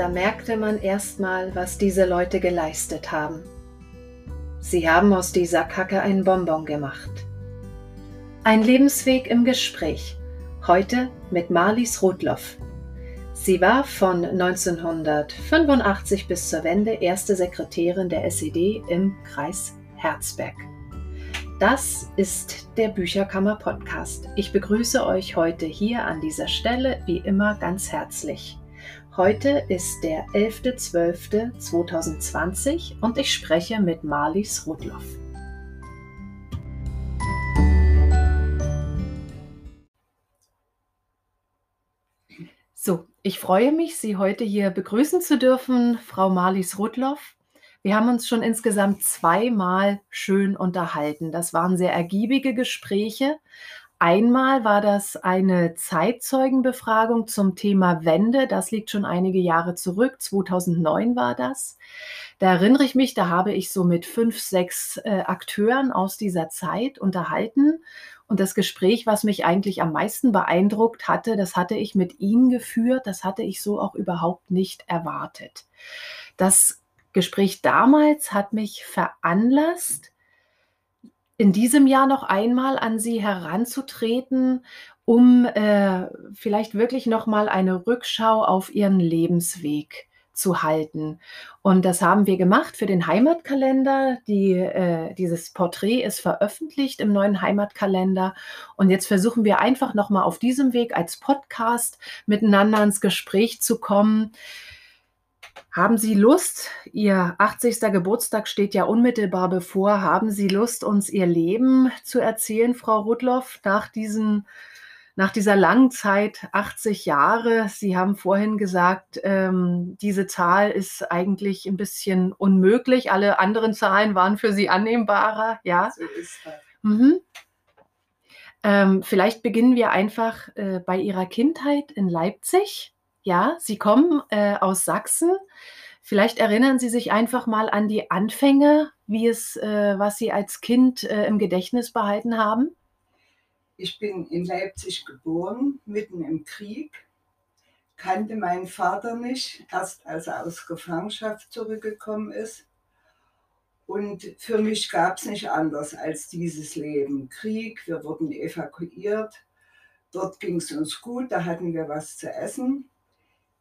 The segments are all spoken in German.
da merkte man erstmal, was diese Leute geleistet haben. Sie haben aus dieser Kacke einen Bonbon gemacht. Ein Lebensweg im Gespräch. Heute mit Marlies Rudloff. Sie war von 1985 bis zur Wende erste Sekretärin der SED im Kreis Herzberg. Das ist der Bücherkammer Podcast. Ich begrüße euch heute hier an dieser Stelle wie immer ganz herzlich. Heute ist der 11.12.2020 und ich spreche mit Marlies Rudloff. So, ich freue mich, Sie heute hier begrüßen zu dürfen, Frau Marlies Rudloff. Wir haben uns schon insgesamt zweimal schön unterhalten. Das waren sehr ergiebige Gespräche. Einmal war das eine Zeitzeugenbefragung zum Thema Wende. Das liegt schon einige Jahre zurück. 2009 war das. Da erinnere ich mich, da habe ich so mit fünf, sechs äh, Akteuren aus dieser Zeit unterhalten. Und das Gespräch, was mich eigentlich am meisten beeindruckt hatte, das hatte ich mit Ihnen geführt. Das hatte ich so auch überhaupt nicht erwartet. Das Gespräch damals hat mich veranlasst, in diesem Jahr noch einmal an Sie heranzutreten, um äh, vielleicht wirklich noch mal eine Rückschau auf Ihren Lebensweg zu halten. Und das haben wir gemacht für den Heimatkalender. Die, äh, dieses Porträt ist veröffentlicht im neuen Heimatkalender. Und jetzt versuchen wir einfach noch mal auf diesem Weg als Podcast miteinander ins Gespräch zu kommen. Haben Sie Lust? Ihr 80. Geburtstag steht ja unmittelbar bevor. Haben Sie Lust, uns Ihr Leben zu erzählen, Frau Rudloff, nach, diesen, nach dieser langen Zeit, 80 Jahre? Sie haben vorhin gesagt, ähm, diese Zahl ist eigentlich ein bisschen unmöglich. Alle anderen Zahlen waren für Sie annehmbarer. Ja, so ist das. Mhm. Ähm, vielleicht beginnen wir einfach äh, bei Ihrer Kindheit in Leipzig. Ja, Sie kommen äh, aus Sachsen. Vielleicht erinnern Sie sich einfach mal an die Anfänge, wie es, äh, was Sie als Kind äh, im Gedächtnis behalten haben. Ich bin in Leipzig geboren, mitten im Krieg, kannte meinen Vater nicht, erst als er aus Gefangenschaft zurückgekommen ist. Und für mich gab es nicht anders als dieses Leben. Krieg, wir wurden evakuiert, dort ging es uns gut, da hatten wir was zu essen.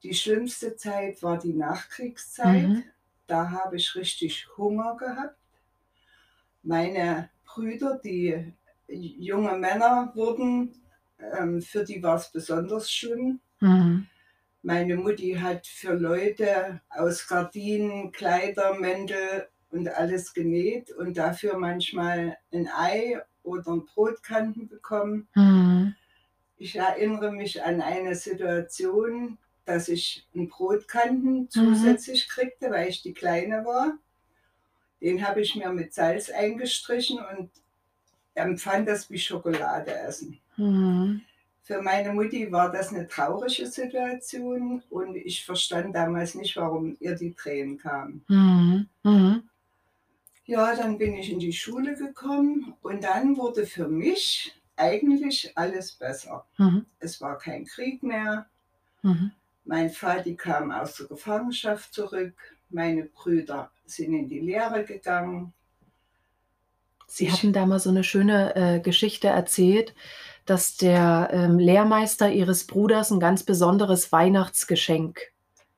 Die schlimmste Zeit war die Nachkriegszeit. Mhm. Da habe ich richtig Hunger gehabt. Meine Brüder, die junge Männer wurden, ähm, für die war es besonders schlimm. Mhm. Meine Mutti hat für Leute aus Gardinen, Kleider, Mäntel und alles genäht und dafür manchmal ein Ei oder ein Brotkanten bekommen. Mhm. Ich erinnere mich an eine Situation, dass ich einen Brotkanten mhm. zusätzlich mhm. kriegte, weil ich die Kleine war. Den habe ich mir mit Salz eingestrichen und empfand das wie Schokolade essen. Mhm. Für meine Mutti war das eine traurige Situation und ich verstand damals nicht, warum ihr die Tränen kamen. Mhm. Mhm. Ja, dann bin ich in die Schule gekommen und dann wurde für mich eigentlich alles besser. Mhm. Es war kein Krieg mehr. Mhm. Mein Vati kam aus der Gefangenschaft zurück. Meine Brüder sind in die Lehre gegangen. Sie hatten da mal so eine schöne äh, Geschichte erzählt, dass der ähm, Lehrmeister Ihres Bruders ein ganz besonderes Weihnachtsgeschenk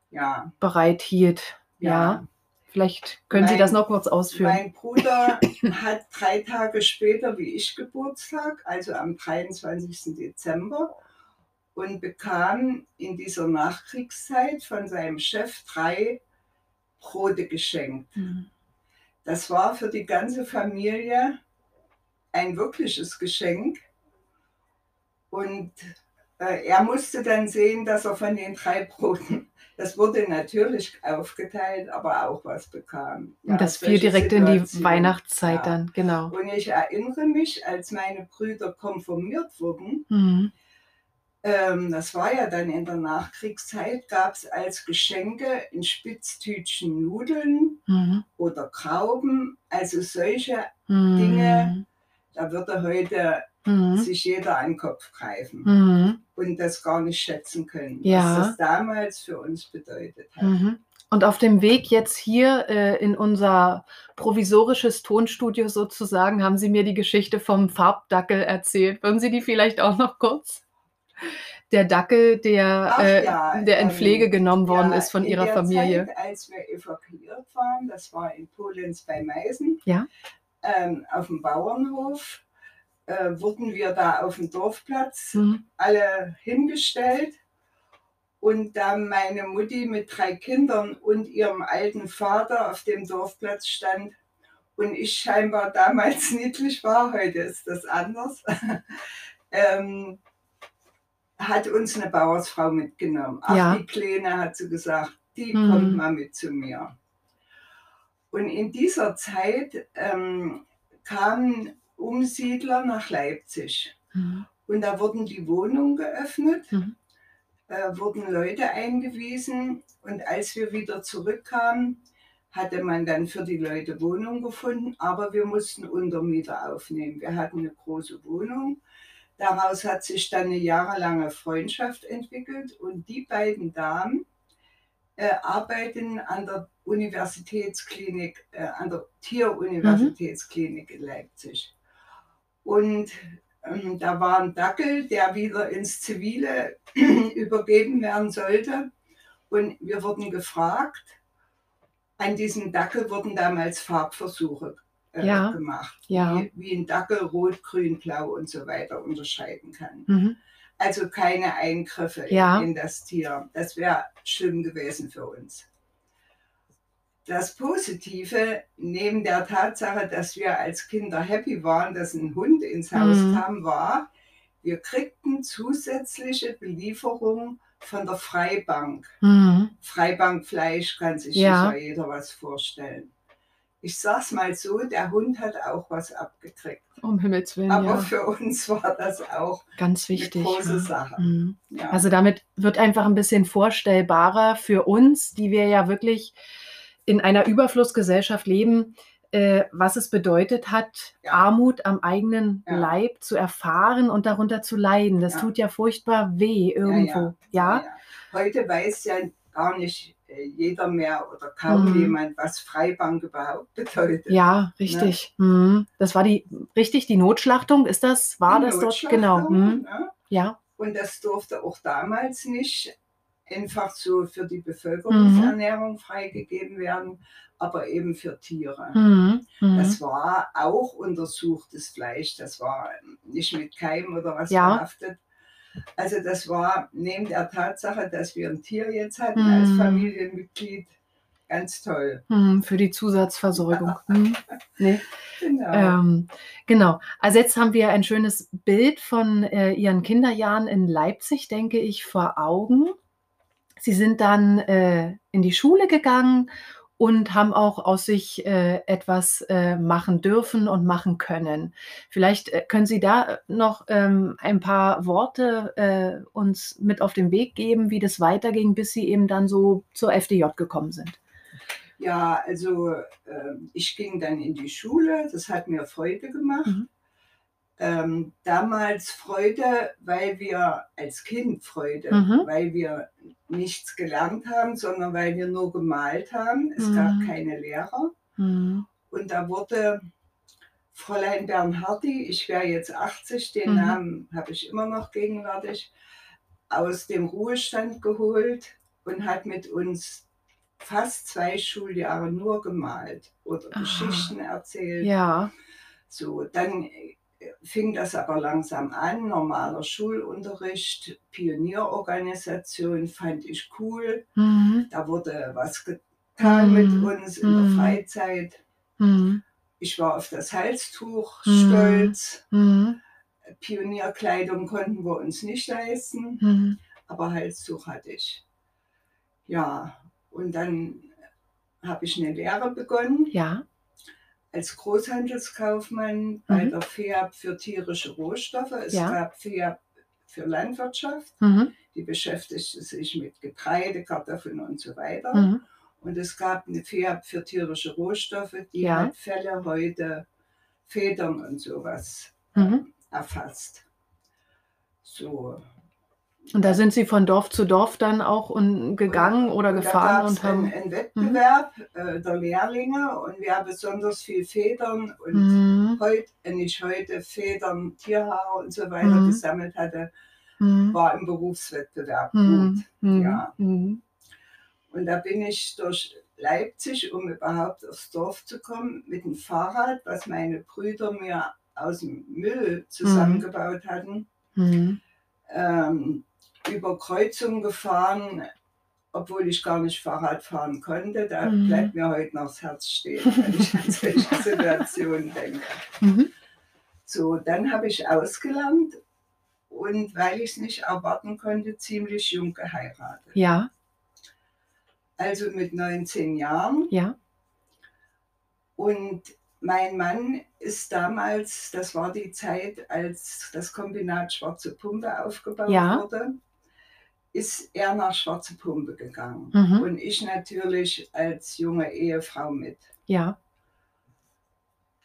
ja. bereithielt. Ja. ja. Vielleicht können mein, Sie das noch kurz ausführen. Mein Bruder hat drei Tage später wie ich Geburtstag, also am 23. Dezember und bekam in dieser Nachkriegszeit von seinem Chef drei Brote geschenkt. Mhm. Das war für die ganze Familie ein wirkliches Geschenk. Und äh, er musste dann sehen, dass er von den drei Broten, das wurde natürlich aufgeteilt, aber auch was bekam. Ja, und das fiel direkt Situation. in die Weihnachtszeit ja. dann, genau. Und ich erinnere mich, als meine Brüder konfirmiert wurden, mhm ähm, das war ja dann in der Nachkriegszeit, gab es als Geschenke in Spitztütchen Nudeln mhm. oder Krauben, also solche mhm. Dinge. Da würde heute Mhm. sich jeder an den Kopf greifen Mhm. und das gar nicht schätzen können, Ja. was das damals für uns bedeutet hat. Mhm. Und auf dem Weg jetzt hier äh, in unser provisorisches Tonstudio sozusagen haben Sie mir die Geschichte vom Farbdackel erzählt. Würden Sie die vielleicht auch noch kurz? Der Dackel, der, Ach äh, ja, der in ähm, Pflege genommen worden Ja, ist von Ihrer Familie. Zeit, als wir evakuiert waren, das war in Polenz bei Meißen, Ja. ähm, auf dem Bauernhof, äh, wurden wir da auf dem Dorfplatz Mhm. alle hingestellt. Und da meine Mutti mit drei Kindern und ihrem alten Vater auf dem Dorfplatz stand und ich scheinbar damals niedlich war, heute ist das anders, ähm, hat uns eine Bauersfrau mitgenommen. Ach, Ja. die Kleine hat sie gesagt, die Mhm. kommt mal mit zu mir. Und in dieser Zeit ähm, kamen Umsiedler nach Leipzig. Mhm. Und da wurden die Wohnungen geöffnet, Mhm. äh, wurden Leute eingewiesen. Und als wir wieder zurückkamen, hatte man dann für die Leute Wohnungen gefunden, aber wir mussten Untermieter aufnehmen. Wir hatten eine große Wohnung. Daraus hat sich dann eine jahrelange Freundschaft entwickelt und die beiden Damen äh, arbeiten an der Universitätsklinik, äh, an der Tieruniversitätsklinik in Leipzig. Und ähm, da war ein Dackel, der wieder ins Zivile übergeben werden sollte. Und wir wurden gefragt, an diesem Dackel wurden damals Farbversuche äh, Ja. gemacht, Ja. wie, wie ein Dackel rot, grün, blau und so weiter unterscheiden kann. Mhm. Also keine Eingriffe Ja. in, in das Tier. Das wäre schlimm gewesen für uns. Das Positive, neben der Tatsache, dass wir als Kinder happy waren, dass ein Hund ins Haus Mhm. kam, war, wir kriegten zusätzliche Belieferung von der Freibank. Mhm. Freibankfleisch kann sich Ja. sicher jeder was vorstellen. Ich sag's mal so, der Hund hat auch was abgekriegt. Um Himmels Willen, Aber ja. für uns war das auch Ganz eine wichtig. große ja. Sache. Mhm. Ja. Also damit wird einfach ein bisschen vorstellbarer für uns, die wir ja wirklich in einer Überflussgesellschaft leben, äh, was es bedeutet hat. Armut am eigenen. Leib zu erfahren und darunter zu leiden. Das tut ja furchtbar weh irgendwo. Ja, Heute weiß ja gar nicht jeder mehr oder kaum Mhm. jemand, was Freibank überhaupt bedeutet. ja, richtig. Mhm. Das war die richtig die Notschlachtung. Ist das? War Die das dort genau? Mhm. ne? Ja. Und das durfte auch damals nicht einfach so für die Mhm. Bevölkerungsernährung freigegeben werden, aber eben für Tiere. Mhm. Mhm. Das war auch untersuchtes Fleisch, das war nicht mit Keim oder was Ja. behaftet. Also das war neben der Tatsache, dass wir ein Tier jetzt hatten Mhm. als Familienmitglied, ganz toll. Mhm. Für die Zusatzversorgung. Mhm. Nee. Genau. Ähm, genau. Also jetzt haben wir ein schönes Bild von äh, Ihren Kinderjahren in Leipzig, denke ich, vor Augen. Sie sind dann äh, in die Schule gegangen und haben auch aus sich äh, etwas äh, machen dürfen und machen können. Vielleicht äh, können Sie da noch ähm, ein paar Worte äh, uns mit auf den Weg geben, wie das weiterging, bis Sie eben dann so zur FDJ gekommen sind. Ja, also ähm, ich ging dann in die Schule, das hat mir Freude gemacht. Mhm. Ähm, damals Freude, weil wir als Kind Freude, Mhm. weil wir nichts gelernt haben, sondern weil wir nur gemalt haben. Es Mhm. gab keine Lehrer. Mhm. Und da wurde Fräulein Bernhardi, ich wäre jetzt 80, den Mhm. Namen habe ich immer noch gegenwärtig, aus dem Ruhestand geholt und hat mit uns fast zwei Schuljahre nur gemalt oder Aha. Geschichten erzählt. Ja. So, dann fing das aber langsam an, normaler Schulunterricht, Pionierorganisation fand ich cool. Mhm. Da wurde was getan Mhm. mit uns in der Mhm. Freizeit. Mhm. Ich war auf das Halstuch Mhm. stolz. Mhm. Pionierkleidung konnten wir uns nicht leisten, aber Halstuch hatte ich. Ja, und dann habe ich eine Lehre begonnen Ja. Als Großhandelskaufmann bei Mhm. der FEAB für tierische Rohstoffe. Es Ja. gab FEAB für Landwirtschaft, Mhm. die beschäftigte sich mit Getreide, Kartoffeln und so weiter. Mhm. Und es gab eine FEAB für tierische Rohstoffe, die Ja. hat Felle, Häute, Federn und sowas Mhm. erfasst. So. Und da sind Sie von Dorf zu Dorf dann auch und gegangen Und- oder und gefahren und gab's einen, haben. einen Wettbewerb äh, der Lehrlinge und wer besonders viel Federn und Mhm. heute, äh, nicht heute, Federn, Tierhaare und so weiter Mhm. gesammelt hatte, Mhm. war im Berufswettbewerb gut. Mhm. Mhm. Ja. Mhm. Und da bin ich durch Leipzig, um überhaupt aufs Dorf zu kommen, mit dem Fahrrad, was meine Brüder mir aus dem Müll zusammengebaut hatten, Mhm. ähm, über Kreuzungen gefahren, obwohl ich gar nicht Fahrrad fahren konnte. Da Mhm. bleibt mir heute noch das Herz stehen, wenn ich an solche Situationen denke. Mhm. So, dann habe ich ausgelernt und weil ich es nicht erwarten konnte, ziemlich jung geheiratet. Ja, Also mit 19 Jahren. ja. Und mein Mann ist damals, das war die Zeit, als das Kombinat Schwarze Pumpe aufgebaut Ja. wurde, ist er nach Schwarze Pumpe gegangen. Mhm. Und ich natürlich als junge Ehefrau mit. Ja.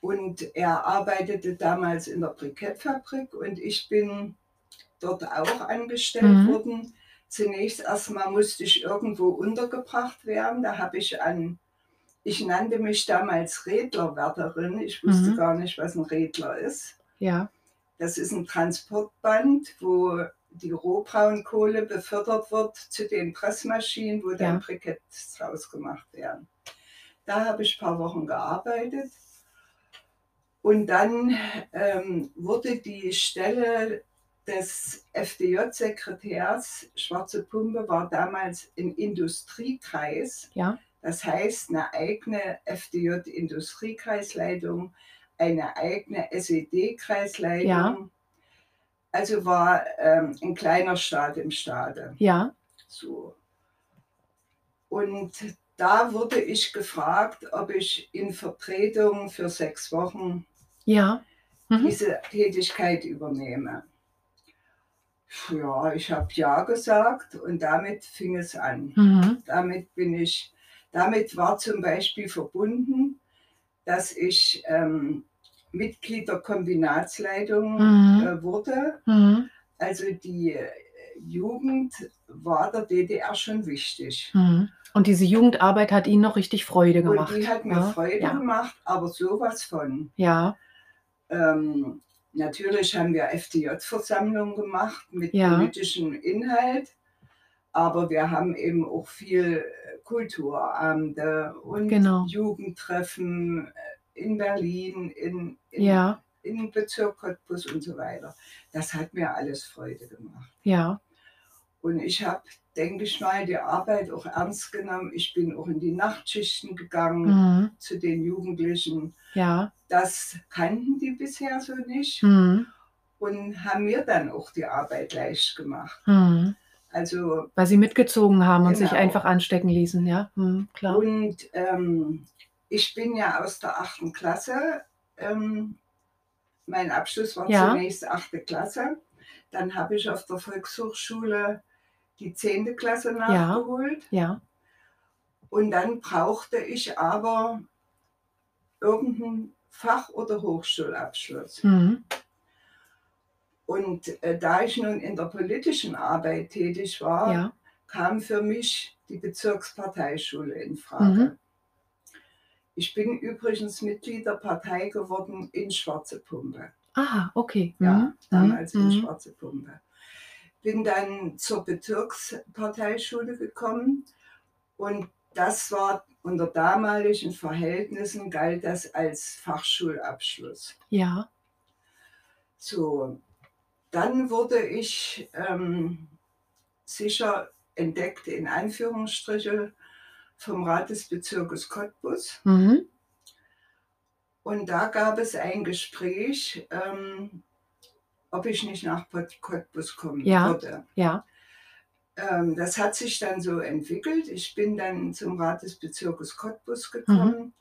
Und er arbeitete damals in der Brikettfabrik und ich bin dort auch angestellt Mhm. worden. Zunächst erstmal musste ich irgendwo untergebracht werden. Da habe ich an, ich nannte mich damals Redlerwärterin. Ich wusste Mhm. gar nicht, was ein Redler ist. Ja. Das ist ein Transportband, wo die Rohbraunkohle befördert wird zu den Pressmaschinen, wo dann Ja. Briketts draus gemacht werden. Da habe ich ein paar Wochen gearbeitet. Und dann ähm, wurde die Stelle des FDJ-Sekretärs, Schwarze Pumpe war damals ein Industriekreis. Ja. Das heißt, eine eigene FDJ-Industriekreisleitung, eine eigene SED-Kreisleitung. Ja. Also war ähm, ein kleiner Staat im Staate. Ja. So. Und da wurde ich gefragt, ob ich in Vertretung für sechs Wochen Ja. Mhm. diese Tätigkeit übernehme. Ja, ich habe ja gesagt und damit fing es an. Mhm. Damit bin ich, damit war zum Beispiel verbunden, dass ich ähm, Mitglied der Kombinatsleitung Mhm. äh, wurde. Mhm. Also die äh, Jugend war der DDR schon wichtig. Mhm. Und diese Jugendarbeit hat Ihnen noch richtig Freude gemacht. Und die hat mir ja? Freude ja. gemacht, aber sowas von. Ja. Ähm, natürlich haben wir FDJ-Versammlungen gemacht mit Ja. politischem Inhalt, aber wir haben eben auch viel Kulturabende und Genau. Jugendtreffen in Berlin, in, in, Ja. in Bezirk Cottbus und so weiter. Das hat mir alles Freude gemacht. Ja. Und ich habe, denke ich mal, die Arbeit auch ernst genommen. Ich bin auch in die Nachtschichten gegangen Mhm. zu den Jugendlichen. Ja. Das kannten die bisher so nicht Mhm. und haben mir dann auch die Arbeit leicht gemacht. Mhm. Also Weil Sie mitgezogen haben und sich Genau. einfach anstecken ließen, ja. Mhm. Klar. und ähm, ich bin ja aus der achten Klasse. Ähm, mein Abschluss war Ja. zunächst achte Klasse. Dann habe ich auf der Volkshochschule die zehnte Klasse nachgeholt. Ja. Und dann brauchte ich aber irgendeinen Fach- oder Hochschulabschluss. Mhm. Und äh, da ich nun in der politischen Arbeit tätig war, Ja. kam für mich die Bezirksparteischule in Frage. Mhm. Ich bin übrigens Mitglied der Partei geworden in Schwarze Pumpe. Ah, okay. Ja, Mhm. damals in Mhm. Schwarze Pumpe. Bin dann zur Bezirksparteischule gekommen und das war unter damaligen Verhältnissen galt das als Fachschulabschluss. Ja. So, dann wurde ich ähm, sicher entdeckt in Anführungsstriche vom Rat des Bezirkes Cottbus. Mhm. Und da gab es ein Gespräch, ähm, ob ich nicht nach Cottbus kommen Ja. würde. Ja. Ähm, das hat sich dann so entwickelt. Ich bin dann zum Rat des Bezirkes Cottbus gekommen,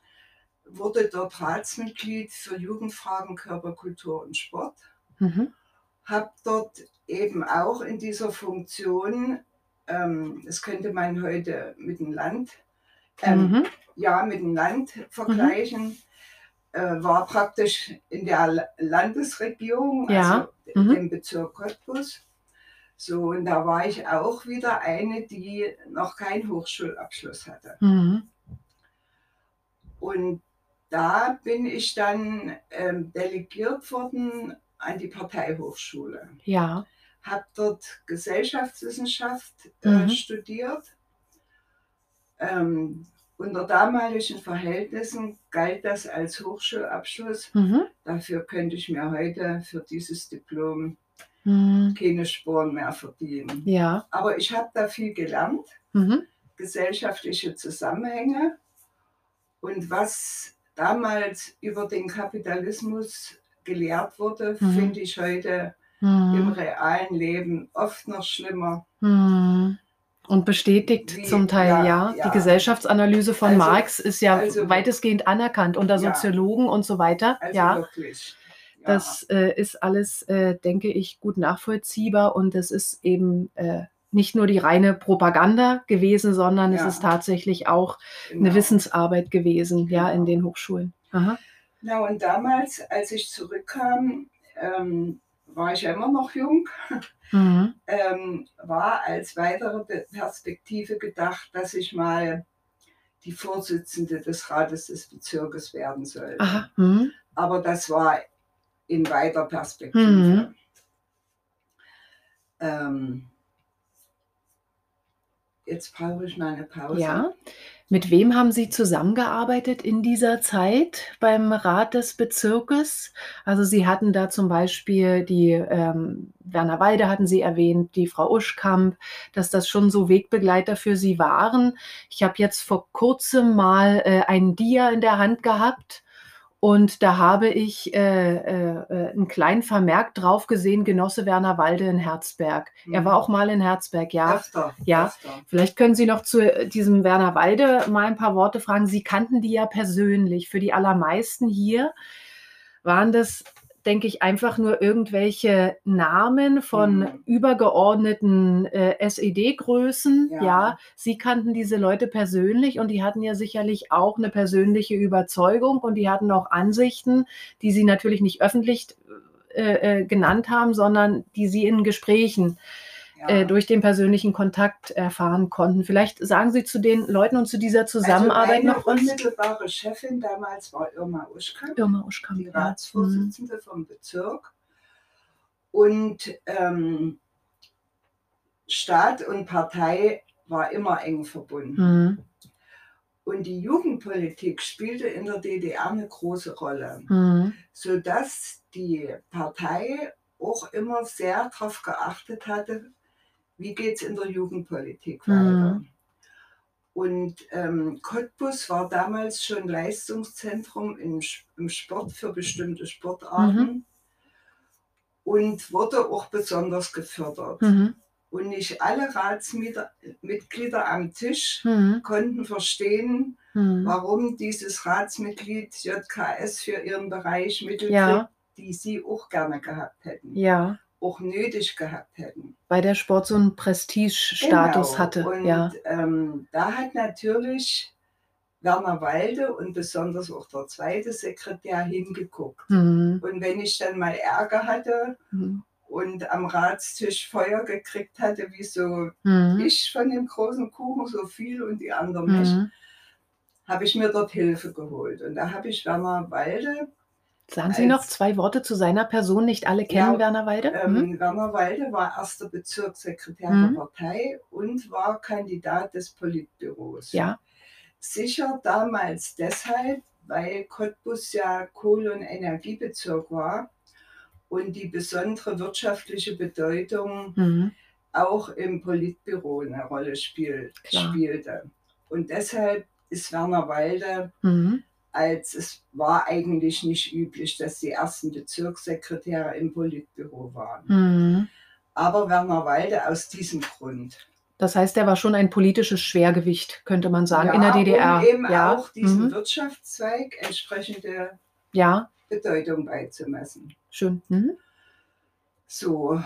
wurde dort Ratsmitglied für Jugendfragen, Körperkultur und Sport. Mhm. habe dort eben auch in dieser Funktion, ähm, das könnte man heute mit dem Land, ähm, Mhm. ja, mit dem Land vergleichen, äh, war praktisch in der La- Landesregierung, Ja, also mhm. im Bezirk Cottbus. So, und da war ich auch wieder eine, die noch keinen Hochschulabschluss hatte. Mhm. Und da bin ich dann ähm, delegiert worden an die Parteihochschule. Ja. Habe dort Gesellschaftswissenschaft äh, Mhm. studiert. Ähm, unter damaligen Verhältnissen galt das als Hochschulabschluss. Mhm. Dafür könnte ich mir heute für dieses Diplom Mhm. keine Sporen mehr verdienen. Ja. Aber ich habe da viel gelernt, Mhm. gesellschaftliche Zusammenhänge und was damals über den Kapitalismus gelehrt wurde, Mhm. finde ich heute im Mhm. realen Leben oft noch schlimmer. Mhm. Und bestätigt Wie- zum Teil, ja, ja. ja. Die Gesellschaftsanalyse von Also- Marx ist ja also- weitestgehend anerkannt unter Ja. Soziologen und so weiter. Also ja. wirklich. Ja. Das äh, ist alles, äh, denke ich, gut nachvollziehbar und es ist eben äh, nicht nur die reine Propaganda gewesen, sondern es Ja. ist tatsächlich auch eine Genau. Wissensarbeit gewesen, ja, in Genau. den Hochschulen. Aha. Na, und damals, als ich zurückkam, ähm, war ich ja immer noch jung, Mhm. ähm, war als weitere Perspektive gedacht, dass ich mal die Vorsitzende des Rates des Bezirkes werden soll. Aha. Mhm. Aber das war in weiter Perspektive. Mhm. Ähm, jetzt brauche ich mal eine Pause. Ja. Mit wem haben Sie zusammengearbeitet in dieser Zeit beim Rat des Bezirkes? Also Sie hatten da zum Beispiel die ähm, Werner Walde hatten Sie erwähnt, die Frau Uschkamp, dass das schon so Wegbegleiter für Sie waren. Ich habe jetzt vor kurzem mal äh, einen Dia in der Hand gehabt und da habe ich äh, äh, äh, einen kleinen Vermerk drauf gesehen, Genosse Werner Walde in Herzberg. Er Mhm. war auch mal in Herzberg, ja. Öfter, Ja. öfter. Vielleicht können Sie noch zu äh, diesem Werner Walde mal ein paar Worte fragen. Sie kannten die ja persönlich. Für die allermeisten hier waren das, denke ich, einfach nur irgendwelche Namen von Mhm. übergeordneten äh, SED-Größen. Ja. Ja. Sie kannten diese Leute persönlich und die hatten ja sicherlich auch eine persönliche Überzeugung und die hatten auch Ansichten, die sie natürlich nicht öffentlich äh, äh, genannt haben, sondern die sie in Gesprächen Ja. äh, durch den persönlichen Kontakt erfahren konnten. Vielleicht sagen Sie zu den Leuten und zu dieser Zusammenarbeit also meine noch was? unmittelbare Chefin damals war Irma Uschkamp, Irma Uschkamp. die ja. Mhm. Ratsvorsitzende vom Bezirk. Und ähm, Staat und Partei war immer eng verbunden. Mhm. Und die Jugendpolitik spielte in der DDR eine große Rolle, Mhm. sodass die Partei auch immer sehr darauf geachtet hatte, wie geht es in der Jugendpolitik weiter. Mhm. Und ähm, Cottbus war damals schon Leistungszentrum im, im Sport für bestimmte Sportarten Mhm. und wurde auch besonders gefördert. Mhm. Und nicht alle Ratsmitglieder am Tisch Mhm. konnten verstehen, Mhm. warum dieses Ratsmitglied JKS für ihren Bereich Mittel Ja. kriegt, die sie auch gerne gehabt hätten, Ja, auch nötig gehabt hätten. weil der Sport so einen Prestigestatus Genau. hatte. Und Ja. ähm, da hat natürlich Werner Walde und besonders auch der zweite Sekretär hingeguckt. Mhm. Und wenn ich dann mal Ärger hatte Mhm. und am Ratstisch Feuer gekriegt hatte, wieso Mhm. ich von dem großen Kuchen so viel und die anderen nicht, Mhm. habe ich mir dort Hilfe geholt. Und da habe ich Werner Walde Sagen Sie noch zwei Worte zu seiner Person? Nicht alle kennen Ja, Werner Walde. Mhm. Ähm, Werner Walde war erster Bezirkssekretär Mhm. der Partei und war Kandidat des Politbüros. Ja. Sicher damals deshalb, weil Cottbus ja Kohle- und Energiebezirk war und die besondere wirtschaftliche Bedeutung Mhm. auch im Politbüro eine Rolle spiel, Klar. spielte. Und deshalb ist Werner Walde Mhm. Als es war eigentlich nicht üblich, dass die ersten Bezirkssekretäre im Politbüro waren. Mhm. Aber Werner Walde aus diesem Grund. Das heißt, er war schon ein politisches Schwergewicht, könnte man sagen, ja, in der DDR. Um eben ja. auch diesem Mhm. Wirtschaftszweig entsprechende ja, Bedeutung beizumessen. schön. Mhm. So,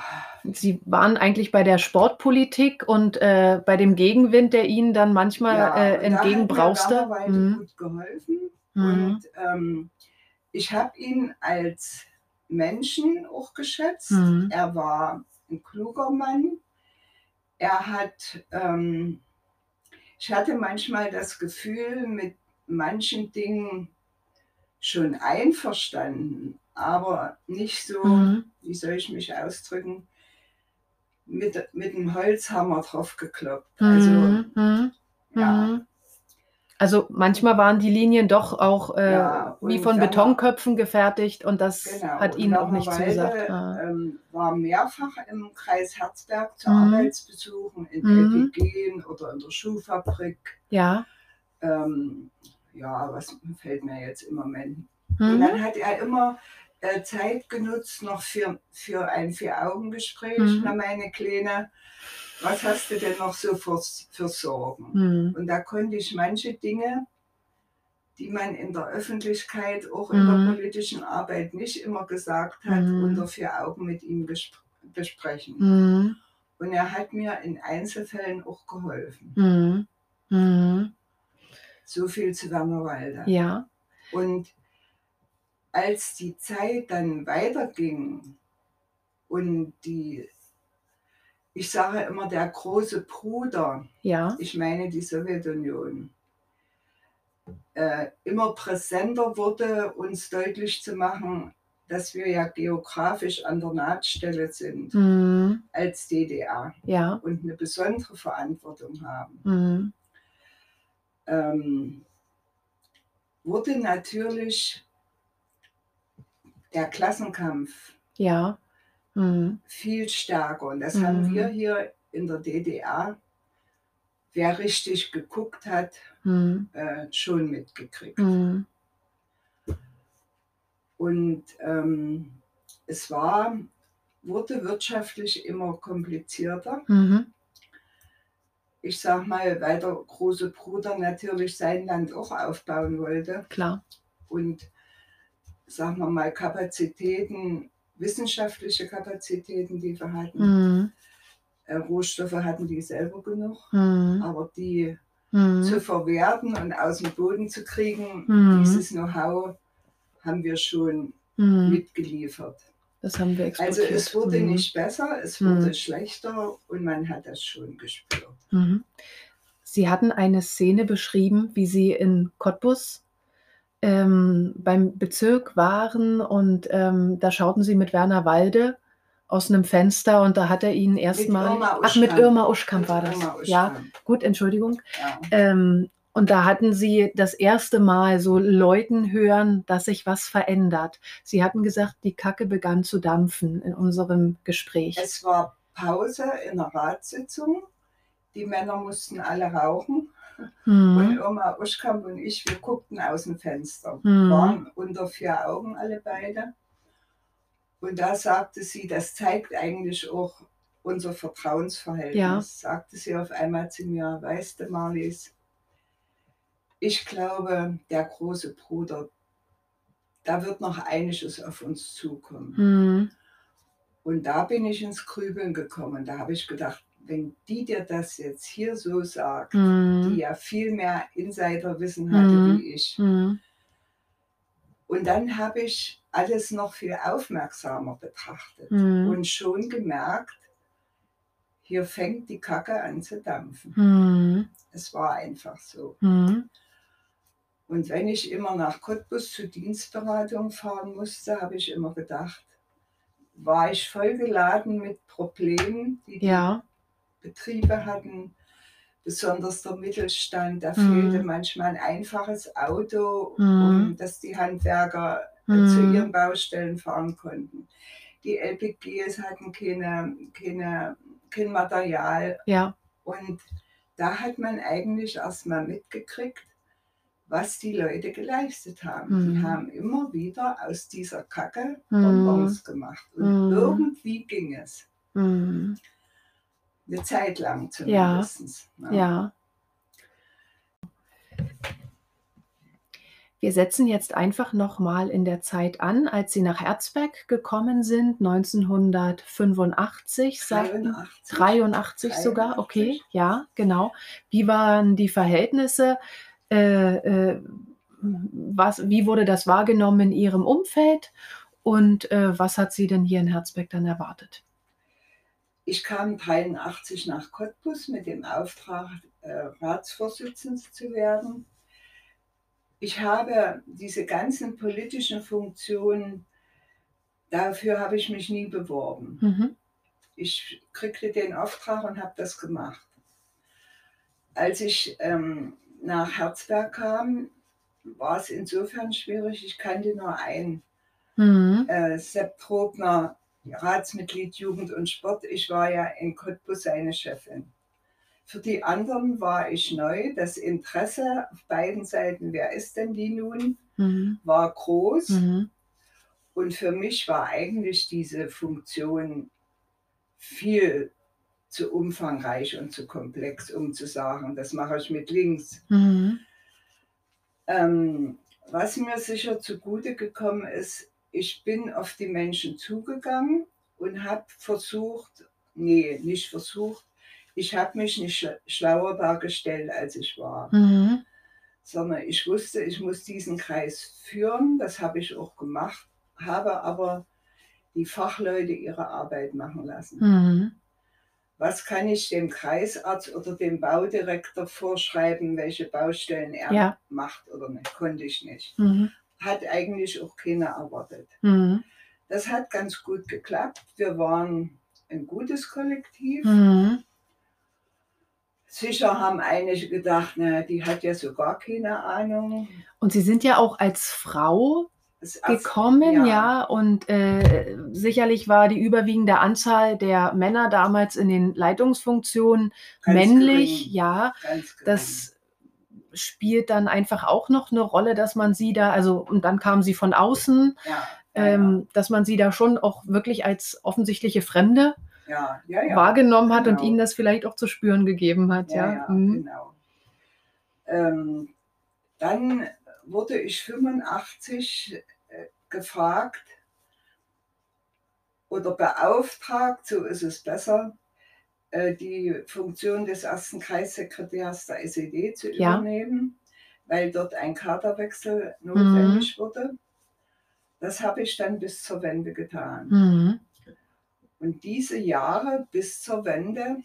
Sie waren eigentlich bei der Sportpolitik und äh, bei dem Gegenwind, der Ihnen dann manchmal ja, äh, entgegenbrauste. Walde Mhm. gut geholfen. Mhm. Und ähm, ich habe ihn als Menschen auch geschätzt. Mhm. Er war ein kluger Mann. Er hat, ähm, ich hatte manchmal das Gefühl, mit manchen Dingen schon einverstanden, aber nicht so, Mhm. wie soll ich mich ausdrücken, mit, mit dem Holzhammer drauf gekloppt. Also, Mhm. Mhm. ja. Also manchmal waren die Linien doch auch äh, Ja, wie und von man- Betonköpfen gefertigt und das Genau. hat und Ihnen auch nicht zugesagt. Ah. Ähm, war mehrfach im Kreis Herzberg zu Mhm. Arbeitsbesuchen in Mhm. LPG oder in der Schuhfabrik. Ja. Ähm, ja, was fällt mir jetzt im Moment? Und Mhm. dann hat er immer äh, Zeit genutzt noch für, für ein Vier-Augen-Gespräch. Mhm. Meine Kleine, was hast du denn noch so für, für Sorgen? Mhm. Und da konnte ich manche Dinge, die man in der Öffentlichkeit, auch in der Mhm. politischen Arbeit nicht immer gesagt hat, Mhm. unter vier Augen mit ihm besprechen. Mhm. Und er hat mir in Einzelfällen auch geholfen. Mhm. Mhm. So viel zu Werner Walder. Ja. Und als die Zeit dann weiterging und die, ich sage immer, der große Bruder, Ja. ich meine die Sowjetunion, äh, immer präsenter wurde, uns deutlich zu machen, dass wir ja geografisch an der Nahtstelle sind Mhm. als DDR Ja. und eine besondere Verantwortung haben. Mhm. ähm, wurde natürlich der Klassenkampf Ja. Mhm. viel stärker. Und das Mhm. haben wir hier in der DDR, wer richtig geguckt hat, Mhm. äh, schon mitgekriegt. Mhm. Und ähm, es war, wurde wirtschaftlich immer komplizierter. Mhm. Ich sag mal, weil der große Bruder natürlich sein Land auch aufbauen wollte. Klar. und sagen wir mal Kapazitäten, wissenschaftliche Kapazitäten, die wir hatten. Mhm. Äh, Rohstoffe hatten die selber genug, Mhm. aber die Mhm. zu verwerten und aus dem Boden zu kriegen, Mhm. dieses Know-how haben wir schon Mhm. mitgeliefert. Das haben wir exportiert. Also es wurde Mhm. nicht besser, es wurde schlechter und man hat das schon gespürt. Mhm. Sie hatten eine Szene beschrieben, wie Sie in Cottbus ähm, beim Bezirk waren und ähm, da schauten Sie mit Werner Walde aus einem Fenster und da hat er Ihnen erstmal. Irma Ach, mit Uschkamp. Irma Uschkamp war das. Irma Ja, Uschkamp, gut, Entschuldigung. ja. Ähm, und da hatten Sie das erste Mal so Leuten hören, dass sich was verändert. Sie hatten gesagt, die Kacke begann zu dampfen in unserem Gespräch. Es war Pause in der Ratssitzung. Die Männer mussten alle rauchen. Und Mhm. Oma Uschkamp und ich, wir guckten aus dem Fenster. Mhm. Waren unter vier Augen alle beide. Und da sagte sie, das zeigt eigentlich auch unser Vertrauensverhältnis. Ja. Sagte sie auf einmal zu mir, weißt du, Marlies, ich glaube, der große Bruder, da wird noch einiges auf uns zukommen. Mhm. Und da bin ich ins Grübeln gekommen. Da habe ich gedacht, wenn die dir das jetzt hier so sagt, die Mhm. ja viel mehr Insiderwissen hatte Mhm. wie ich. Mhm. Und dann habe ich alles noch viel aufmerksamer betrachtet Mhm. und schon gemerkt, hier fängt die Kacke an zu dampfen. Mhm. Es war einfach so. Mhm. Und wenn ich immer nach Cottbus zur Dienstberatung fahren musste, habe ich immer gedacht, war ich vollgeladen mit Problemen, die die Ja. Betriebe hatten, besonders der Mittelstand. Da Mhm. fehlte manchmal ein einfaches Auto, Mhm. um dass die Handwerker Mhm. zu ihren Baustellen fahren konnten. Die LPGs hatten keine, keine, kein Material. Ja. Und da hat man eigentlich erstmal mitgekriegt, was die Leute geleistet haben. Mhm. Die haben immer wieder aus dieser Kacke Mhm. Bonbons gemacht. Und Mhm. irgendwie ging es. Eine Zeit lang Ja. zumindest. ne? Ja. Wir setzen jetzt einfach noch mal in der Zeit an, als Sie nach Herzberg gekommen sind, 1985, sagten 83. 83 sogar, okay, 83. ja, genau. Wie waren die Verhältnisse? Äh, äh, was wie wurde das wahrgenommen in Ihrem Umfeld und, äh, was hat Sie denn hier in Herzberg dann erwartet? Ich kam 83 nach Cottbus mit dem Auftrag, äh, Ratsvorsitzende zu werden. Ich habe diese ganzen politischen Funktionen dafür habe ich mich nie beworben. Mhm. Ich kriegte den Auftrag und habe das gemacht. Als ich, ähm, nach Herzberg kam, war es insofern schwierig, ich kannte nur einen, Mhm. äh, Sepp Trogner, Ratsmitglied Jugend und Sport. Ich war ja in Cottbus seine Chefin. Für die anderen war ich neu. Das Interesse auf beiden Seiten, wer ist denn die nun, Mhm. war groß. Mhm. Und für mich war eigentlich diese Funktion viel zu umfangreich und zu komplex, um zu sagen, das mache ich mit links. Mhm. Ähm, was mir sicher zugute gekommen ist, ich bin auf die Menschen zugegangen und habe versucht, nee, nicht versucht, ich habe mich nicht schla- schlauer dargestellt, als ich war, Mhm. sondern ich wusste, ich muss diesen Kreis führen, das habe ich auch gemacht, habe aber die Fachleute ihre Arbeit machen lassen. Mhm. Was kann ich dem Kreisarzt oder dem Baudirektor vorschreiben, welche Baustellen er Ja. macht oder nicht? Konnte ich nicht. Mhm. Hat eigentlich auch keiner erwartet. Mhm. Das hat ganz gut geklappt. Wir waren ein gutes Kollektiv. Mhm. Sicher haben einige gedacht, na, die hat ja so gar keine Ahnung. Und Sie sind ja auch als Frau gekommen, ja, ja. und äh, sicherlich war die überwiegende Anzahl der Männer damals in den Leitungsfunktionen Ganz männlich, gering. ja. Ganz. Das spielt dann einfach auch noch eine Rolle, dass man sie da, also und dann kam sie von außen, ja, ähm, dass man sie da schon auch wirklich als offensichtliche Fremde wahrgenommen hat und genau. ihnen das vielleicht auch zu spüren gegeben hat, ja. Mhm. genau. Ähm, dann wurde ich 85 äh, gefragt oder beauftragt, so ist es besser, die Funktion des ersten Kreissekretärs der SED zu Ja. übernehmen, weil dort ein Kaderwechsel notwendig Mhm. wurde. Das habe ich dann bis zur Wende getan. Mhm. Und diese Jahre bis zur Wende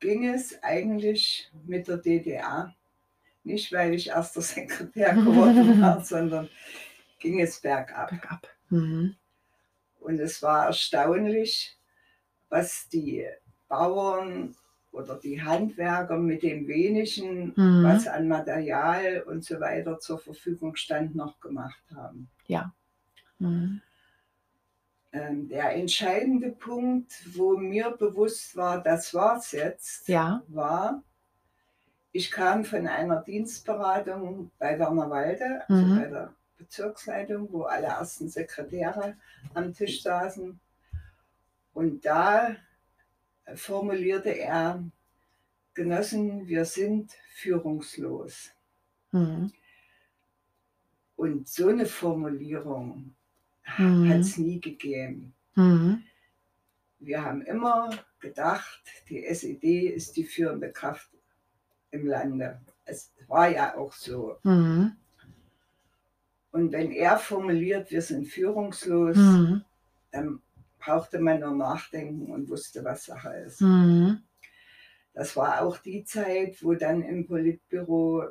ging es eigentlich mit der DDR. Nicht, weil ich erster Sekretär geworden war, sondern ging es bergab. Bergab. Mhm. Und es war erstaunlich, was die Bauern oder die Handwerker mit dem wenigen, Mhm. was an Material und so weiter zur Verfügung stand, noch gemacht haben. Mhm. Ähm, der entscheidende Punkt, wo mir bewusst war, das war's jetzt, Ja. war, ich kam von einer Dienstberatung bei Wernerwalde, also Mhm. bei der Bezirksleitung, wo alle ersten Sekretäre am Tisch saßen. Und da formulierte er, Genossen, wir sind führungslos. Mhm. Und so eine Formulierung Mhm. hat es nie gegeben. Mhm. Wir haben immer gedacht, die SED ist die führende Kraft im Lande. Es war ja auch so. Mhm. Und wenn er formuliert, wir sind führungslos, Mhm. dann brauchte man nur nachdenken und wusste, was Sache ist. Mhm. Das war auch die Zeit, wo dann im Politbüro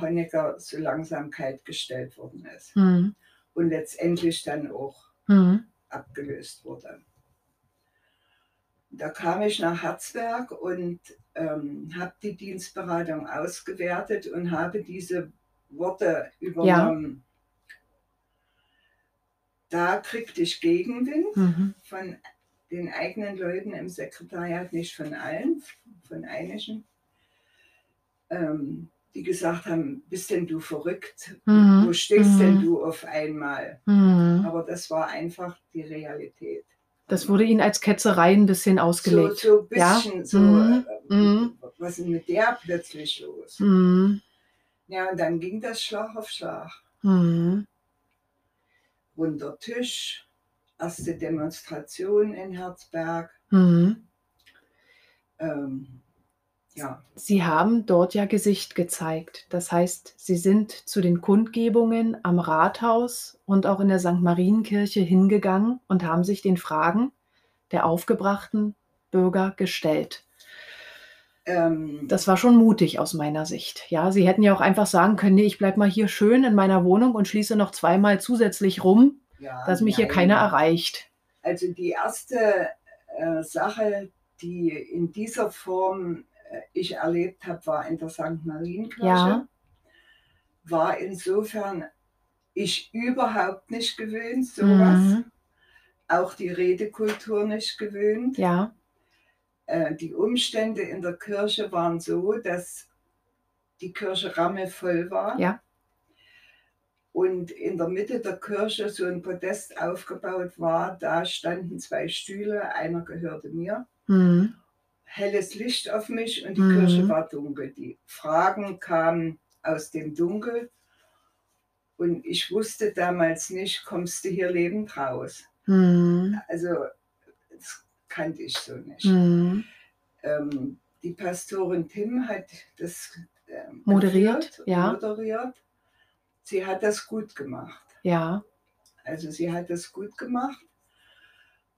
Honecker zur Langsamkeit gestellt worden ist Mhm. und letztendlich dann auch Mhm. abgelöst wurde. Da kam ich nach Herzberg und ähm, habe die Dienstberatung ausgewertet und habe diese Worte übernommen. Da kriegte ich Gegenwind Mhm. von den eigenen Leuten im Sekretariat, nicht von allen, von einigen, ähm, die gesagt haben, bist denn du verrückt? Mhm. Wo stehst denn Mhm. du auf einmal? Mhm. Aber das war einfach die Realität. Das wurde Ihnen als Ketzerei ein bisschen so, ausgelegt. so ein Ja? bisschen so, Mhm. äh, Mhm. was ist mit der plötzlich los? Mhm. Ja, und dann ging das Schlag auf Schlag. Runder Tisch, erste Demonstration in Herzberg. Mhm. Ähm, Ja, Sie haben dort ja Gesicht gezeigt. Das heißt, Sie sind zu den Kundgebungen am Rathaus und auch in der St. Marienkirche hingegangen und haben sich den Fragen der aufgebrachten Bürger gestellt. Ähm, Das war schon mutig aus meiner Sicht. Ja, Sie hätten ja auch einfach sagen können: „Ne, ich bleibe mal hier schön in meiner Wohnung und schließe noch zweimal zusätzlich rum, ja, dass mich hier nein. keiner erreicht.“ Also die erste äh, Sache, die in dieser Form äh, ich erlebt habe, war in der St. Marienkirche. Ja. War insofern ich überhaupt nicht gewöhnt, sowas. Mhm. Auch die Redekultur nicht gewöhnt. Ja. Äh, die Umstände in der Kirche waren so, dass die Kirche rammelvoll war. Ja. Und in der Mitte der Kirche so ein Podest aufgebaut war. Da standen zwei Stühle, einer gehörte mir. Mhm. Helles Licht auf mich und die Mhm. Kirche war dunkel. Die Fragen kamen aus dem Dunkel. Und ich wusste damals nicht, kommst du hier lebend raus? Mhm. Also, kannte ich so nicht. Mhm. Ähm, die Pastorin Tim hat das ähm, Moderiert, ja. moderiert. Sie hat das gut gemacht. Ja. Also sie hat das gut gemacht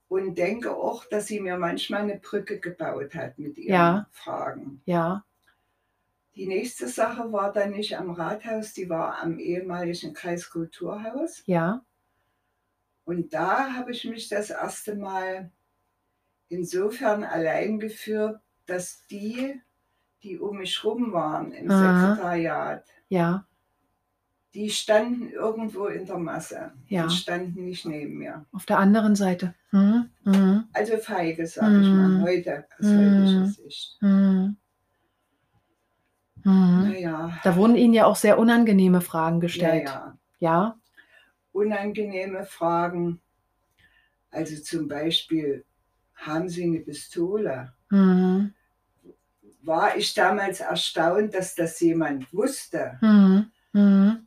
und denke auch, dass sie mir manchmal eine Brücke gebaut hat mit ihren Ja. Fragen. Ja. Die nächste Sache war dann nicht am Rathaus, die war am ehemaligen Kreiskulturhaus. Ja. Und da habe ich mich das erste Mal insofern allein geführt, dass die, die um mich rum waren im Aha. Sekretariat, Ja. die standen irgendwo in der Masse Ja. und standen nicht neben mir. Auf der anderen Seite. Mhm. Mhm. Also feige, sage ich mal, Mhm. heute aus Mhm. heutiger Sicht. Mhm. Mhm. Naja, Da wurden Ihnen ja auch sehr unangenehme Fragen ja, gestellt. ja. Ja. Unangenehme Fragen. Also zum Beispiel, haben Sie eine Pistole? Mhm. War ich damals erstaunt, dass das jemand wusste. Mhm. Mhm.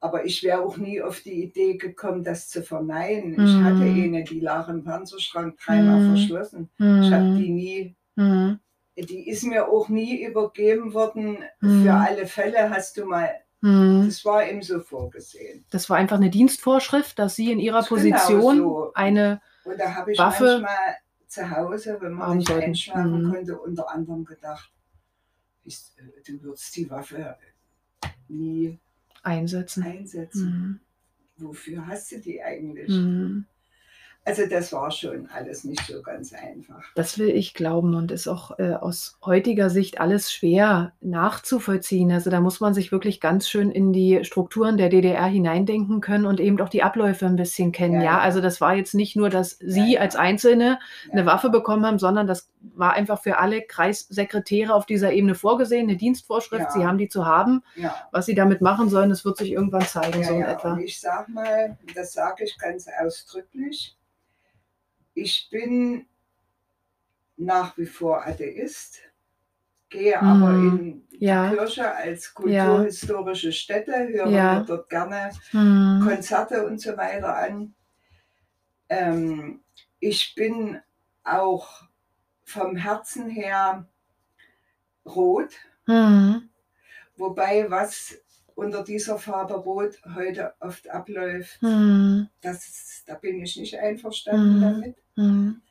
Aber ich wäre auch nie auf die Idee gekommen, das zu verneinen. Ich Mhm. hatte eine, die lag im Panzerschrank dreimal Mhm. verschlossen. Ich habe die nie, Mhm. die ist mir auch nie übergeben worden. Für alle Fälle hast du mal, das war eben so vorgesehen. Das war einfach eine Dienstvorschrift, dass Sie in Ihrer Genau Position so. eine Und da habe ich Waffe manchmal zu Hause, wenn man nicht einschlafen Mhm. konnte, unter anderem gedacht, ist, äh, du würdest die Waffe nie einsetzen. einsetzen. Mhm. Wofür hast du die eigentlich? Mhm. Also das war schon alles nicht so ganz einfach. Das will ich glauben und ist auch äh, aus heutiger Sicht alles schwer nachzuvollziehen. Also da muss man sich wirklich ganz schön in die Strukturen der DDR hineindenken können und eben auch die Abläufe ein bisschen kennen. Ja, Ja, also das war jetzt nicht nur, dass Sie ja. als Einzelne eine Waffe bekommen haben, sondern das war einfach für alle Kreissekretäre auf dieser Ebene vorgesehen, eine Dienstvorschrift. Sie haben die zu haben. Was Sie damit machen sollen, das wird sich irgendwann zeigen, so in etwa. Und ich sag mal, das sage ich ganz ausdrücklich, ich bin nach wie vor Atheist, gehe Mhm. aber in die Ja. Kirche als kulturhistorische Stätte, höre Ja. mir dort gerne Mhm. Konzerte und so weiter an. Ähm, ich bin auch vom Herzen her rot, Mhm. wobei was unter dieser Farbe rot heute oft abläuft, Mhm. das, da bin ich nicht einverstanden Mhm. damit. Mhm.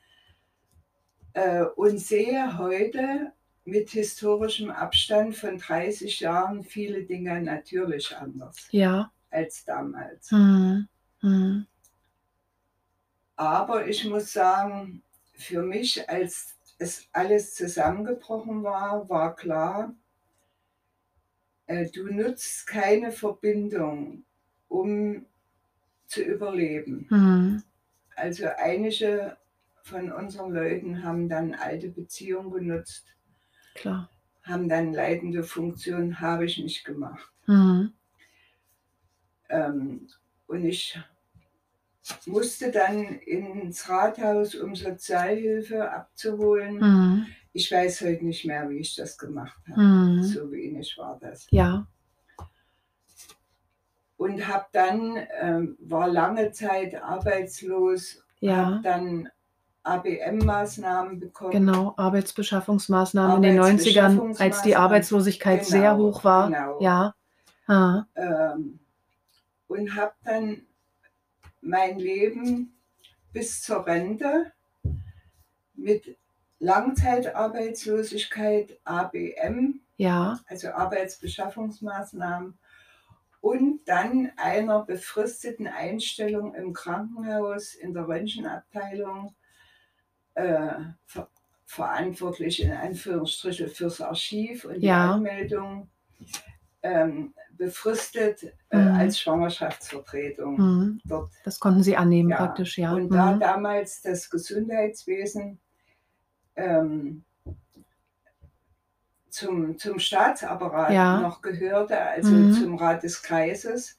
Äh, und sehe heute mit historischem Abstand von 30 Jahren viele Dinge natürlich anders Ja. als damals. Mhm. Mhm. Aber ich muss sagen, für mich, als es alles zusammengebrochen war, war klar, du nutzt keine Verbindung, um zu überleben. Mhm. Also einige von unseren Leuten haben dann alte Beziehungen genutzt, Klar. haben dann leitende Funktionen, habe ich nicht gemacht. Mhm. Ähm, und ich musste dann ins Rathaus, um Sozialhilfe abzuholen. Mhm. Ich weiß heute nicht mehr, wie ich das gemacht habe. Mhm. So wenig war das. Ja. Und habe dann, ähm, war lange Zeit arbeitslos, Ja. habe dann ABM-Maßnahmen bekommen. Genau, Arbeitsbeschaffungsmaßnahmen in den 90ern, als die Arbeitsbeschaffungsmaßnahmen. Arbeitslosigkeit sehr Genau, hoch war. genau. Ja. Ah, ähm, und habe dann mein Leben bis zur Rente mit Langzeitarbeitslosigkeit, ABM, ja, also Arbeitsbeschaffungsmaßnahmen, und dann einer befristeten Einstellung im Krankenhaus in der Röntgenabteilung äh, ver verantwortlich in Anführungsstriche fürs Archiv und die Ja. Anmeldung ähm, befristet äh, Mhm. als Schwangerschaftsvertretung mhm. dort. das konnten Sie annehmen Ja, praktisch, ja. Und da Mhm. damals das Gesundheitswesen ähm, zum, zum Staatsapparat Ja. noch gehörte, also Mhm. zum Rat des Kreises,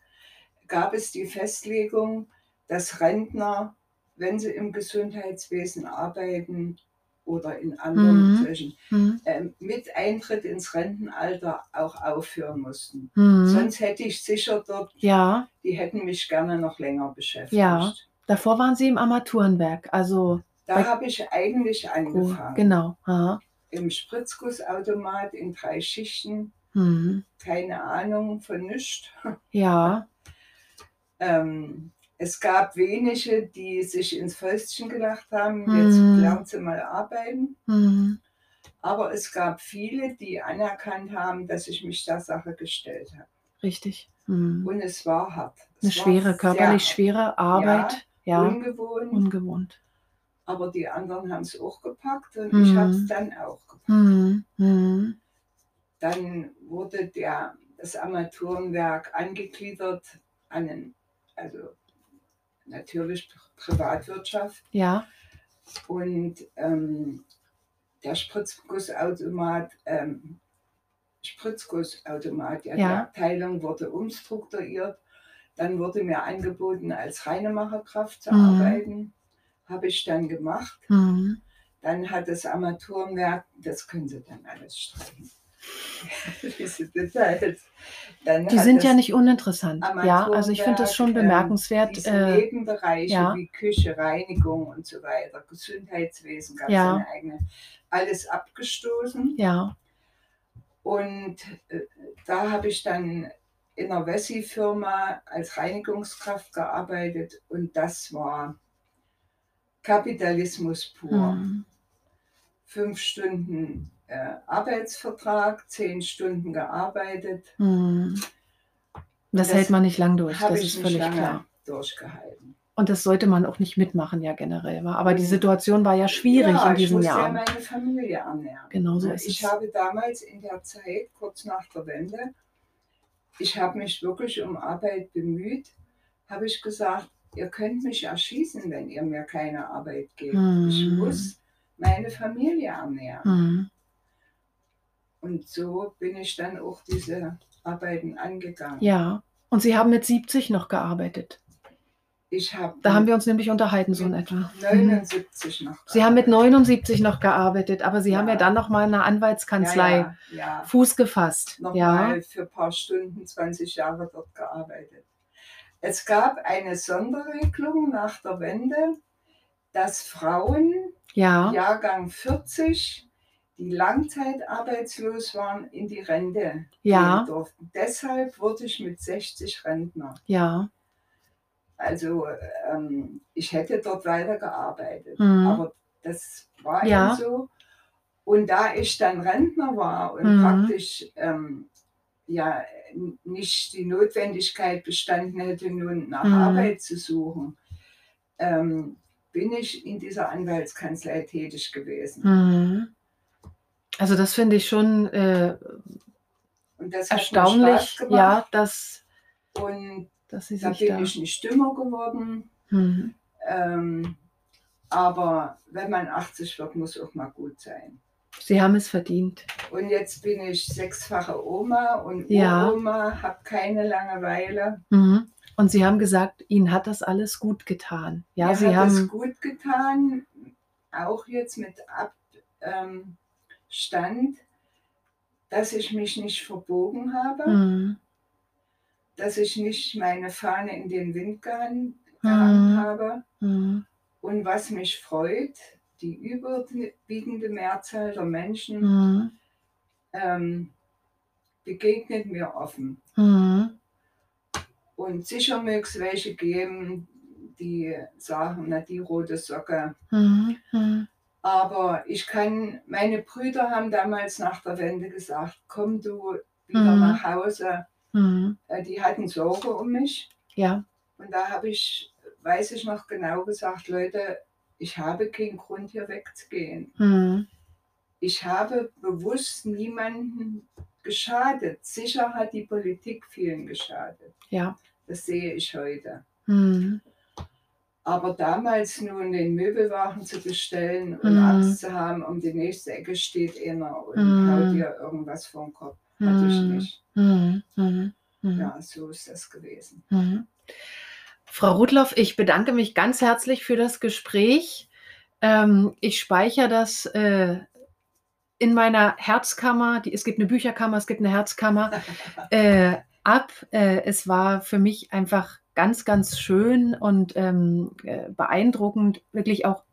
gab es die Festlegung, dass Rentner, wenn sie im Gesundheitswesen arbeiten oder in anderen Mhm. solchen, Mhm. ähm, mit Eintritt ins Rentenalter auch aufhören mussten. Mhm. Sonst hätte ich sicher dort, Ja, die hätten mich gerne noch länger beschäftigt. Ja. davor waren Sie im Armaturenwerk, also Da habe ich eigentlich angefangen. genau. Aha. Im Spritzgussautomat in drei Schichten, Mhm. keine Ahnung von nichts. Ja, Ähm, es gab wenige, die sich ins Fäustchen gelacht haben, jetzt Mhm. lernt sie mal arbeiten. mhm. Aber es gab viele, die anerkannt haben, dass ich mich der Sache gestellt habe. richtig. Mhm. Und es war hart. Es Eine war schwere, körperlich schwere Arbeit. Ja, ungewohnt, ungewohnt. Aber die anderen haben es auch gepackt und ich Mhm. habe es dann auch gepackt. Mhm. Mhm. Dann wurde der, das Armaturenwerk angegliedert an einen, also natürlich Privatwirtschaft Ja, und ähm, der Spritzgussautomat, ähm, Spritzgussautomat, ja, die Ja. Abteilung wurde umstrukturiert. Dann wurde mir angeboten, als Reinemacherkraft zu Mhm. arbeiten. Habe ich dann gemacht. mhm. Dann hat das Armaturenwerk, das können Sie dann alles streichen. Diese Details. Dann die sind ja nicht uninteressant. Ja, also ich finde das schon ähm, bemerkenswert. Diese Äh, Nebenbereiche ja. wie Küche, Reinigung und so weiter, Gesundheitswesen gab es Ja. eine eigene, alles abgestoßen. ja, Und äh, da habe ich dann in einer Wessi-Firma als Reinigungskraft gearbeitet und das war Kapitalismus pur. mhm. Fünf Stunden äh, Arbeitsvertrag, zehn Stunden gearbeitet. Mhm. Das, Das hält man nicht lang durch, das ich ist völlig klar. durchgehalten. Und das sollte man auch nicht mitmachen, ja generell. War. Aber die Und- Situation war ja schwierig ja, in diesem ich musste ja Jahr. meine Familie ernähren. Genau so ist ich es. habe damals in der Zeit, kurz nach der Wende, ich habe mich wirklich um Arbeit bemüht, habe ich gesagt, ihr könnt mich erschießen, wenn ihr mir keine Arbeit gebt. Ich Hm. muss meine Familie ernähren. Mhm. Und so bin ich dann auch diese Arbeiten angegangen. Ja, und Sie haben mit 70 noch gearbeitet. Ich habe Da haben wir uns nämlich unterhalten, so in etwa. Mhm. 79 noch. Sie haben mit gearbeitet. 79 noch gearbeitet, aber Sie haben ja Ja. dann noch mal in einer Anwaltskanzlei Ja, ja, ja. Fuß gefasst. Ja, nochmal für ein paar Stunden 20 Jahre dort gearbeitet. Es gab eine Sonderregelung nach der Wende, dass Frauen ja, Jahrgang 40, die langzeitarbeitslos waren, in die Rente Ja. gehen durften. Deshalb wurde ich mit 60 Rentner. ja. Also ähm, ich hätte dort weitergearbeitet, Mhm. aber das war Ja. eben so. Und da ich dann Rentner war und Mhm. praktisch ähm, ja nicht die Notwendigkeit bestanden hätte, nun nach Mhm. Arbeit zu suchen, ähm, bin ich in dieser Anwaltskanzlei tätig gewesen. Mhm. Also das finde ich schon äh, das erstaunlich, ja, dass, Und dass Sie da sich bin da. ich nicht dümmer geworden. Mhm. Ähm, aber wenn man 80 wird, muss auch mal gut sein. Sie haben es verdient. Und jetzt bin ich sechsfache Oma und Ja. Uroma, habe keine Langeweile. Mhm. Und Sie haben gesagt, Ihnen hat das alles gut getan. Ja, Mir Sie hat es haben. gut getan, auch jetzt mit Abstand, dass ich mich nicht verbogen habe, Mhm. dass ich nicht meine Fahne in den Wind gehangen, gehangen Mhm. habe. Mhm. Und was mich freut, die überwiegende Mehrzahl der Menschen Mhm. ähm, begegnet mir offen. Mhm. Und sicher möge es welche geben, die sagen, na die rote Socke. Mhm. Mhm. Aber ich kann, meine Brüder haben damals nach der Wende gesagt, komm du wieder Mhm. nach Hause. Mhm. Äh, Die hatten Sorge um mich. Ja. Und da habe ich, weiß ich noch genau gesagt, Leute, ich habe keinen Grund hier wegzugehen. Mhm. Ich habe bewusst niemanden geschadet. Sicher hat die Politik vielen geschadet. Ja. Das sehe ich heute. Mhm. Aber damals nun den Möbelwagen zu bestellen und Mhm. Angst zu haben, um die nächste Ecke steht einer und Mhm. haut dir irgendwas vom Kopf, hatte ich Mhm. nicht. Mhm. Mhm. Ja, so ist das gewesen. Frau Rudloff, ich bedanke mich ganz herzlich für das Gespräch. Ähm, ich speichere das äh, in meiner Herzkammer. Die, es gibt eine Bücherkammer, es gibt eine Herzkammer äh, ab. Äh, es war für mich einfach ganz, ganz schön und ähm, äh, beeindruckend, wirklich auch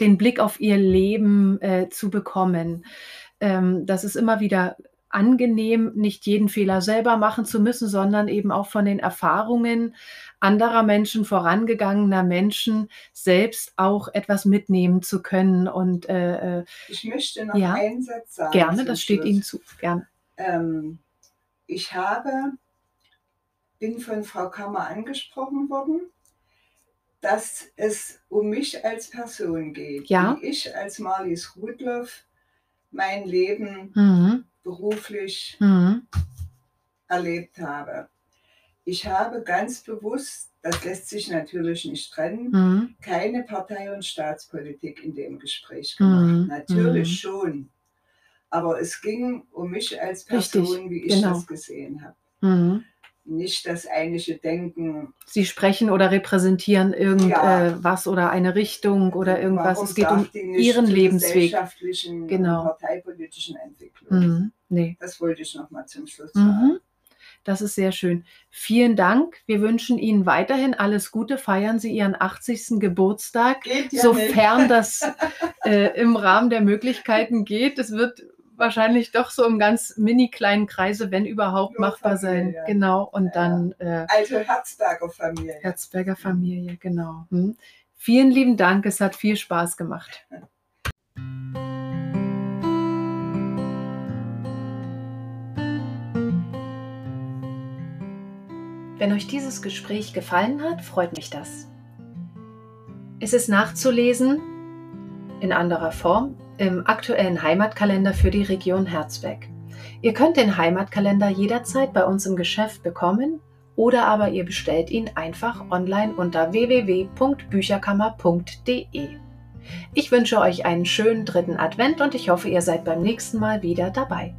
den Blick auf ihr Leben äh, zu bekommen. Ähm, das ist immer wieder angenehm, nicht jeden Fehler selber machen zu müssen, sondern eben auch von den Erfahrungen anderer Menschen, vorangegangener Menschen, selbst auch etwas mitnehmen zu können. Und äh, äh, Ich möchte noch Ja. einen Satz sagen. gerne, das steht Schluss. Ihnen zu. Gerne. Ähm, ich habe, bin von Frau Kammer angesprochen worden, dass es um mich als Person geht. Ja. Wie ich als Marlies Rudloff mein Leben Mhm. Beruflich Mhm. erlebt habe. Ich habe ganz bewusst, das lässt sich natürlich nicht trennen, Mhm. keine Partei- und Staatspolitik in dem Gespräch gemacht. Mhm. Natürlich Mhm. schon. Aber es ging um mich als Richtig, Person, wie ich genau. das gesehen habe. Mhm. Nicht das eigentliche Denken. Sie sprechen oder repräsentieren Ja. irgendwas oder eine Richtung oder irgendwas. warum Es geht um Ihren Lebensweg. gesellschaftlichen Genau. und parteipolitischen Entwicklung. Mhm. Nee. Das wollte ich noch mal zum Schluss sagen. Mhm. Das ist sehr schön. Vielen Dank. Wir wünschen Ihnen weiterhin alles Gute. Feiern Sie Ihren 80. Geburtstag, ja sofern nicht. das äh, im Rahmen der Möglichkeiten geht. Es wird wahrscheinlich doch so im ganz mini kleinen Kreise, wenn überhaupt, Nur machbar sein. Familie. Genau. Und Ja. dann äh, Also Herzberger Familie. Herzberger Familie, genau. Hm. Vielen lieben Dank. Es hat viel Spaß gemacht. Wenn euch dieses Gespräch gefallen hat, freut mich das. Es ist nachzulesen in anderer Form im aktuellen Heimatkalender für die Region Herzberg. Ihr könnt den Heimatkalender jederzeit bei uns im Geschäft bekommen oder aber ihr bestellt ihn einfach online unter www.bücherkammer.de. Ich wünsche euch einen schönen dritten Advent und ich hoffe, ihr seid beim nächsten Mal wieder dabei.